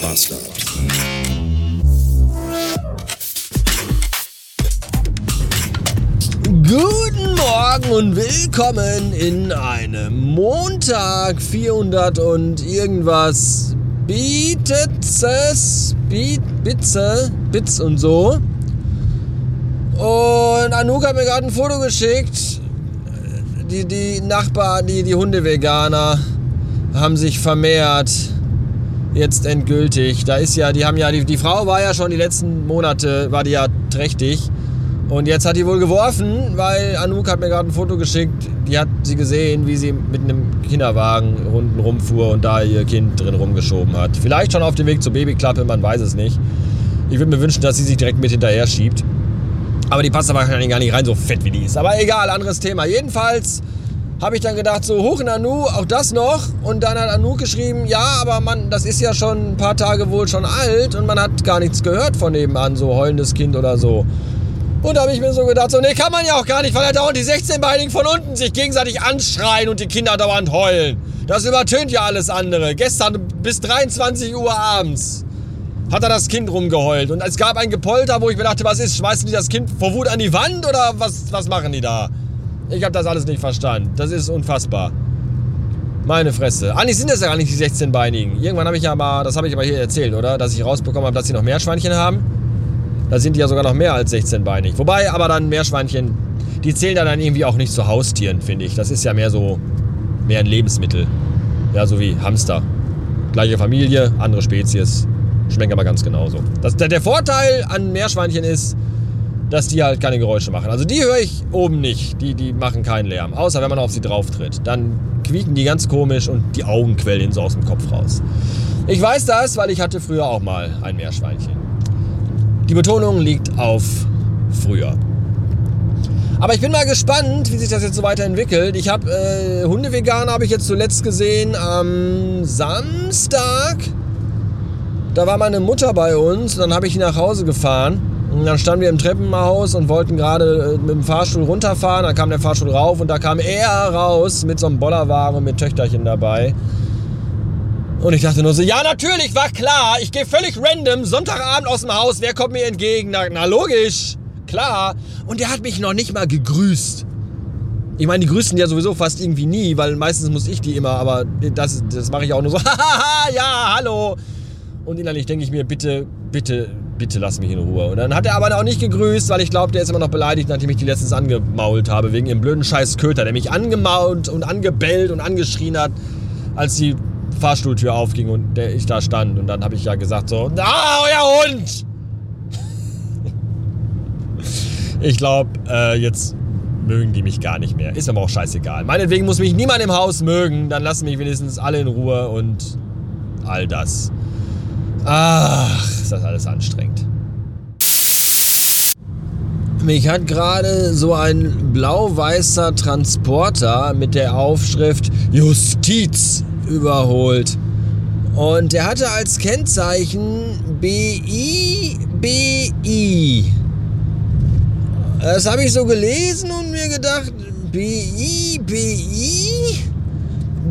Bastard. Guten Morgen und willkommen in einem Montag 400 und irgendwas Bietetzes, Biet, Bitze, Bits und so. Und Anouk hat mir gerade ein Foto geschickt. Die, die Nachbarn, die, die Hundeveganer haben sich vermehrt. Jetzt endgültig. Da ist ja, die haben ja, die, die Frau war ja schon die letzten Monate, war die ja trächtig. Und jetzt hat die wohl geworfen, weil Anouk hat mir gerade ein Foto geschickt. Die hat sie gesehen, wie sie mit einem Kinderwagen unten rumfuhr und da ihr Kind drin rumgeschoben hat. Vielleicht schon auf dem Weg zur Babyklappe, man weiß es nicht. Ich würde mir wünschen, dass sie sich direkt mit hinterher schiebt. Aber die passt da wahrscheinlich gar nicht rein, so fett wie die ist. Aber egal, anderes Thema. Jedenfalls habe ich dann gedacht, so hoch in Anu, auch das noch. Und dann hat Anu geschrieben, ja, aber man, das ist ja schon ein paar Tage wohl schon alt und man hat gar nichts gehört von nebenan, so heulendes Kind oder so. Und da habe ich mir so gedacht, so, nee, kann man ja auch gar nicht, weil da dauernd die 16-Beinigen von unten sich gegenseitig anschreien und die Kinder dauernd heulen. Das übertönt ja alles andere. Gestern bis 23 Uhr abends hat er das Kind rumgeheult. Und es gab ein Gepolter, wo ich mir dachte, was ist, schmeißen die das Kind vor Wut an die Wand oder was, was machen die da? Ich habe das alles nicht verstanden. Das ist unfassbar. Meine Fresse. Eigentlich sind das ja gar nicht die 16-Beinigen. Irgendwann habe ich ja mal, das habe ich aber hier erzählt, oder? Dass ich rausbekommen habe, dass sie noch Meerschweinchen haben. Da sind die ja sogar noch mehr als 16-beinig. Wobei aber dann Meerschweinchen, die zählen da dann irgendwie auch nicht zu Haustieren, finde ich. Das ist ja mehr so, mehr ein Lebensmittel. Ja, so wie Hamster. Gleiche Familie, andere Spezies. Schmecken aber ganz genauso. Das, der, der Vorteil an Meerschweinchen ist, dass die halt keine Geräusche machen. Also die höre ich oben nicht. Die, die machen keinen Lärm. Außer wenn man auf sie drauf tritt. Dann quieken die ganz komisch und die Augen quellen so aus dem Kopf raus. Ich weiß das, weil ich hatte früher auch mal ein Meerschweinchen. Die Betonung liegt auf früher. Aber ich bin mal gespannt, wie sich das jetzt so weiterentwickelt. Ich habe äh, Hundeveganer habe ich jetzt zuletzt gesehen am Samstag. Da war meine Mutter bei uns. Dann habe ich nach Hause gefahren. Und dann standen wir im Treppenhaus und wollten gerade äh, mit dem Fahrstuhl runterfahren. Dann kam der Fahrstuhl rauf und da kam er raus mit so einem Bollerwagen mit Töchterchen dabei. Und ich dachte nur so, ja natürlich, war klar. Ich gehe völlig random Sonntagabend aus dem Haus. Wer kommt mir entgegen? Na, na logisch, klar. Und der hat mich noch nicht mal gegrüßt. Ich meine, die grüßen ja sowieso fast irgendwie nie, weil meistens muss ich die immer, aber das, das mache ich auch nur so, hahaha, ja, hallo. Und innerlich denke ich mir, bitte, bitte, bitte lass mich in Ruhe. Und dann hat er aber auch nicht gegrüßt, weil ich glaube, der ist immer noch beleidigt, nachdem ich die letztens angemault habe, wegen ihrem blöden scheiß Köter, der mich angemault und angebellt und angeschrien hat, als die Fahrstuhltür aufging und der, ich da stand. Und dann habe ich ja gesagt so, ah, euer Hund! ich glaube, äh, jetzt mögen die mich gar nicht mehr. Ist aber auch scheißegal. Meinetwegen muss mich niemand im Haus mögen, dann lassen mich wenigstens alle in Ruhe und all das. Ach, ist das alles anstrengend. Mich hat gerade so ein blau-weißer Transporter mit der Aufschrift Justiz überholt. Und der hatte als Kennzeichen BIBI. Das habe ich so gelesen und mir gedacht, BIBI?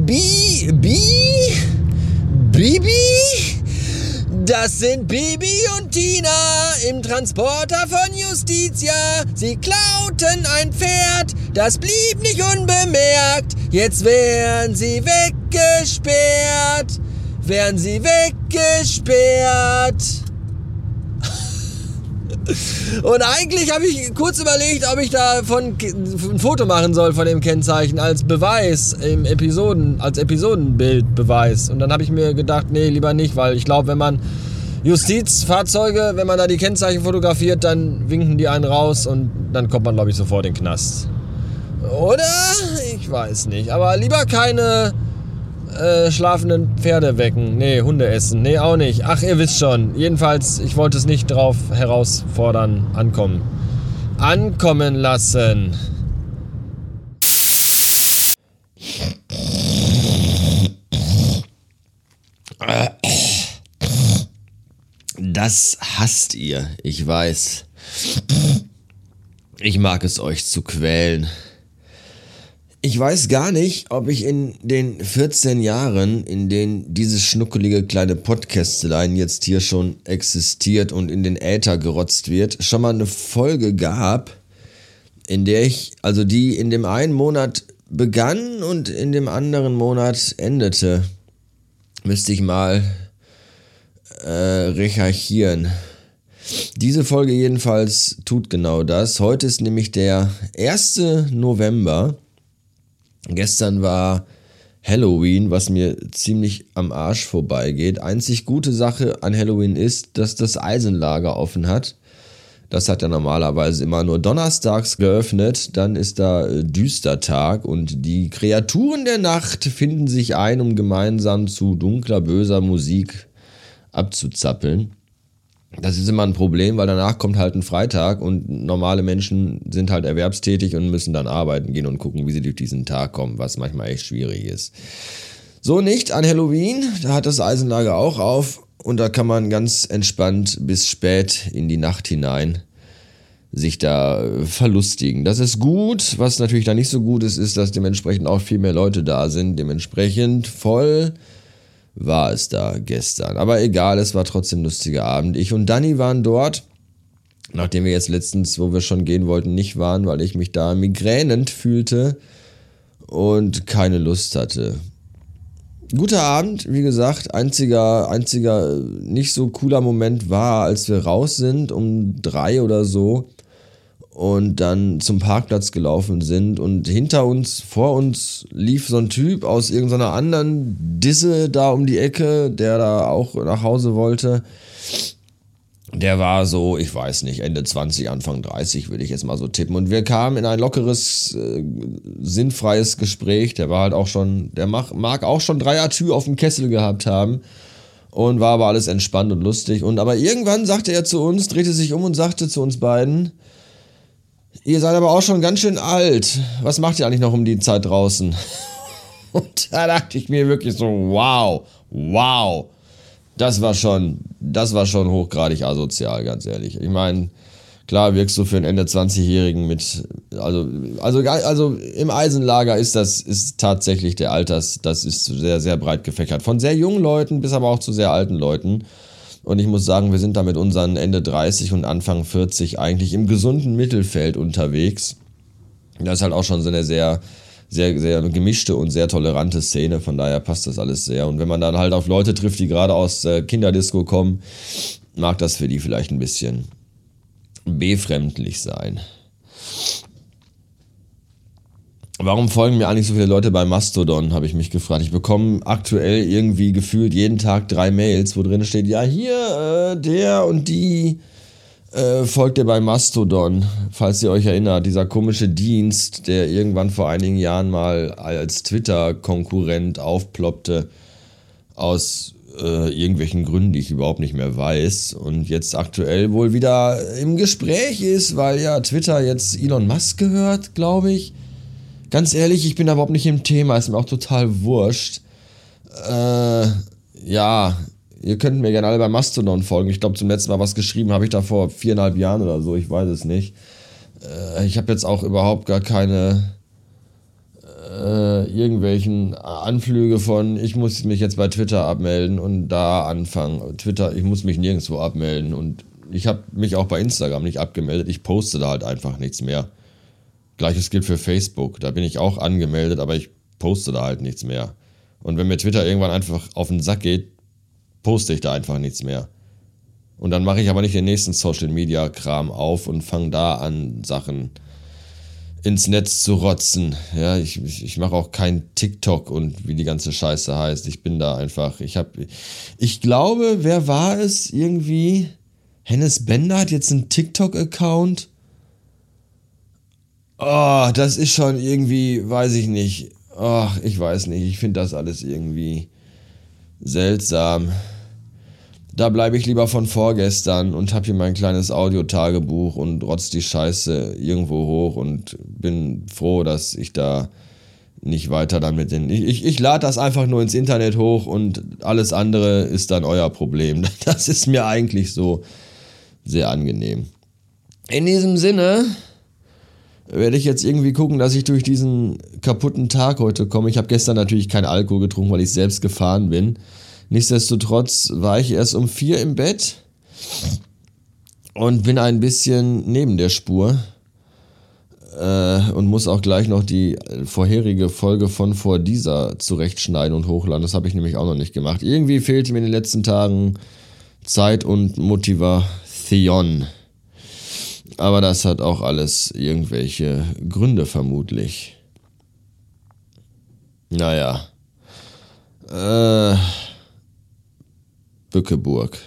Bi, Bi, Bibi? Das sind Bibi und Tina im Transporter von Justitia. Sie klauten ein Pferd, das blieb nicht unbemerkt. Jetzt wären sie weggesperrt. Wären sie weggesperrt. Und eigentlich habe ich kurz überlegt, ob ich davon ein Foto machen soll von dem Kennzeichen als Beweis im Episoden, als Episodenbildbeweis. Und dann habe ich mir gedacht, nee, lieber nicht, weil ich glaube, wenn man Justizfahrzeuge, wenn man da die Kennzeichen fotografiert, dann winken die einen raus und dann kommt man, glaube ich, sofort in den Knast. Oder? Ich weiß nicht. Aber lieber keine äh, schlafenden Pferde wecken. Nee, Hunde essen. Nee, auch nicht. Ach, ihr wisst schon. Jedenfalls, ich wollte es nicht drauf herausfordern. Ankommen. Ankommen lassen. Das hasst ihr, ich weiß. Ich mag es euch zu quälen. Ich weiß gar nicht, ob ich in den 14 Jahren, in denen dieses schnuckelige kleine Podcastlein jetzt hier schon existiert und in den Äther gerotzt wird, schon mal eine Folge gab, in der ich, also die in dem einen Monat begann und in dem anderen Monat endete. Müsste ich mal äh, recherchieren. Diese Folge jedenfalls tut genau das. Heute ist nämlich der 1. November. Gestern war Halloween, was mir ziemlich am Arsch vorbeigeht. Einzig gute Sache an Halloween ist, dass das Eisenlager offen hat. Das hat ja normalerweise immer nur donnerstags geöffnet. Dann ist da äh, Düstertag und die Kreaturen der Nacht finden sich ein, um gemeinsam zu dunkler, böser Musik abzuzappeln. Das ist immer ein Problem, weil danach kommt halt ein Freitag und normale Menschen sind halt erwerbstätig und müssen dann arbeiten gehen und gucken, wie sie durch diesen Tag kommen, was manchmal echt schwierig ist. So nicht an Halloween, da hat das Eisenlager auch auf und da kann man ganz entspannt bis spät in die Nacht hinein sich da verlustigen. Das ist gut. Was natürlich da nicht so gut ist, ist, dass dementsprechend auch viel mehr Leute da sind. Dementsprechend voll war es da gestern. Aber egal, es war trotzdem ein lustiger Abend. Ich und Danny waren dort, nachdem wir jetzt letztens, wo wir schon gehen wollten, nicht waren, weil ich mich da migränend fühlte und keine Lust hatte. Guter Abend, wie gesagt, einziger, einziger nicht so cooler Moment war, als wir raus sind um drei oder so und dann zum Parkplatz gelaufen sind und hinter uns, vor uns lief so ein Typ aus irgendeiner anderen Disse da um die Ecke, der da auch nach Hause wollte. Der war so, ich weiß nicht, Ende 20, Anfang 30 würde ich jetzt mal so tippen. Und wir kamen in ein lockeres, äh, sinnfreies Gespräch. Der war halt auch schon, der mag, mag auch schon Dreier-Tür auf dem Kessel gehabt haben. Und war aber alles entspannt und lustig. Und aber irgendwann sagte er zu uns, drehte sich um und sagte zu uns beiden, Ihr seid aber auch schon ganz schön alt. Was macht ihr eigentlich noch um die Zeit draußen? Und da dachte ich mir wirklich so, wow, wow. Das war schon, das war schon hochgradig asozial, ganz ehrlich. Ich meine, klar wirkst du für einen Ende 20-Jährigen mit, also, also, also im Eisenlager ist das, ist tatsächlich der Alters, das ist sehr, sehr breit gefächert. Von sehr jungen Leuten bis aber auch zu sehr alten Leuten. Und ich muss sagen, wir sind da mit unseren Ende 30 und Anfang 40 eigentlich im gesunden Mittelfeld unterwegs. Das ist halt auch schon so eine sehr, sehr, sehr gemischte und sehr tolerante Szene. Von daher passt das alles sehr. Und wenn man dann halt auf Leute trifft, die gerade aus der Kinderdisco kommen, mag das für die vielleicht ein bisschen befremdlich sein. Warum folgen mir eigentlich so viele Leute bei Mastodon, habe ich mich gefragt. Ich bekomme aktuell irgendwie gefühlt jeden Tag drei Mails, wo drin steht, ja, hier, äh, der und die äh, folgt ihr bei Mastodon, falls ihr euch erinnert, dieser komische Dienst, der irgendwann vor einigen Jahren mal als Twitter-Konkurrent aufploppte, aus äh, irgendwelchen Gründen, die ich überhaupt nicht mehr weiß und jetzt aktuell wohl wieder im Gespräch ist, weil ja Twitter jetzt Elon Musk gehört, glaube ich. Ganz ehrlich, ich bin da überhaupt nicht im Thema, ist mir auch total wurscht. Äh, ja, ihr könnt mir gerne alle bei Mastodon folgen. Ich glaube, zum letzten Mal was geschrieben habe ich da vor viereinhalb Jahren oder so, ich weiß es nicht. Äh, ich habe jetzt auch überhaupt gar keine äh, irgendwelchen Anflüge von, ich muss mich jetzt bei Twitter abmelden und da anfangen. Twitter, ich muss mich nirgendwo abmelden und ich habe mich auch bei Instagram nicht abgemeldet. Ich poste da halt einfach nichts mehr. Gleiches gilt für Facebook. Da bin ich auch angemeldet, aber ich poste da halt nichts mehr. Und wenn mir Twitter irgendwann einfach auf den Sack geht, poste ich da einfach nichts mehr. Und dann mache ich aber nicht den nächsten Social Media Kram auf und fange da an, Sachen ins Netz zu rotzen. Ja, ich, ich mache auch kein TikTok und wie die ganze Scheiße heißt. Ich bin da einfach, ich habe, ich glaube, wer war es irgendwie? Hennes Bender hat jetzt einen TikTok-Account Oh, das ist schon irgendwie, weiß ich nicht. Ach, oh, ich weiß nicht. Ich finde das alles irgendwie seltsam. Da bleibe ich lieber von vorgestern und habe hier mein kleines Audiotagebuch und rotz die Scheiße irgendwo hoch und bin froh, dass ich da nicht weiter damit in. Ich, ich, ich lade das einfach nur ins Internet hoch und alles andere ist dann euer Problem. Das ist mir eigentlich so sehr angenehm. In diesem Sinne werde ich jetzt irgendwie gucken, dass ich durch diesen kaputten Tag heute komme. Ich habe gestern natürlich kein Alkohol getrunken, weil ich selbst gefahren bin. Nichtsdestotrotz war ich erst um vier im Bett und bin ein bisschen neben der Spur äh, und muss auch gleich noch die vorherige Folge von vor dieser zurechtschneiden und hochladen. Das habe ich nämlich auch noch nicht gemacht. Irgendwie fehlte mir in den letzten Tagen Zeit und Motivation. Aber das hat auch alles irgendwelche Gründe vermutlich. Naja. Äh, Bückeburg.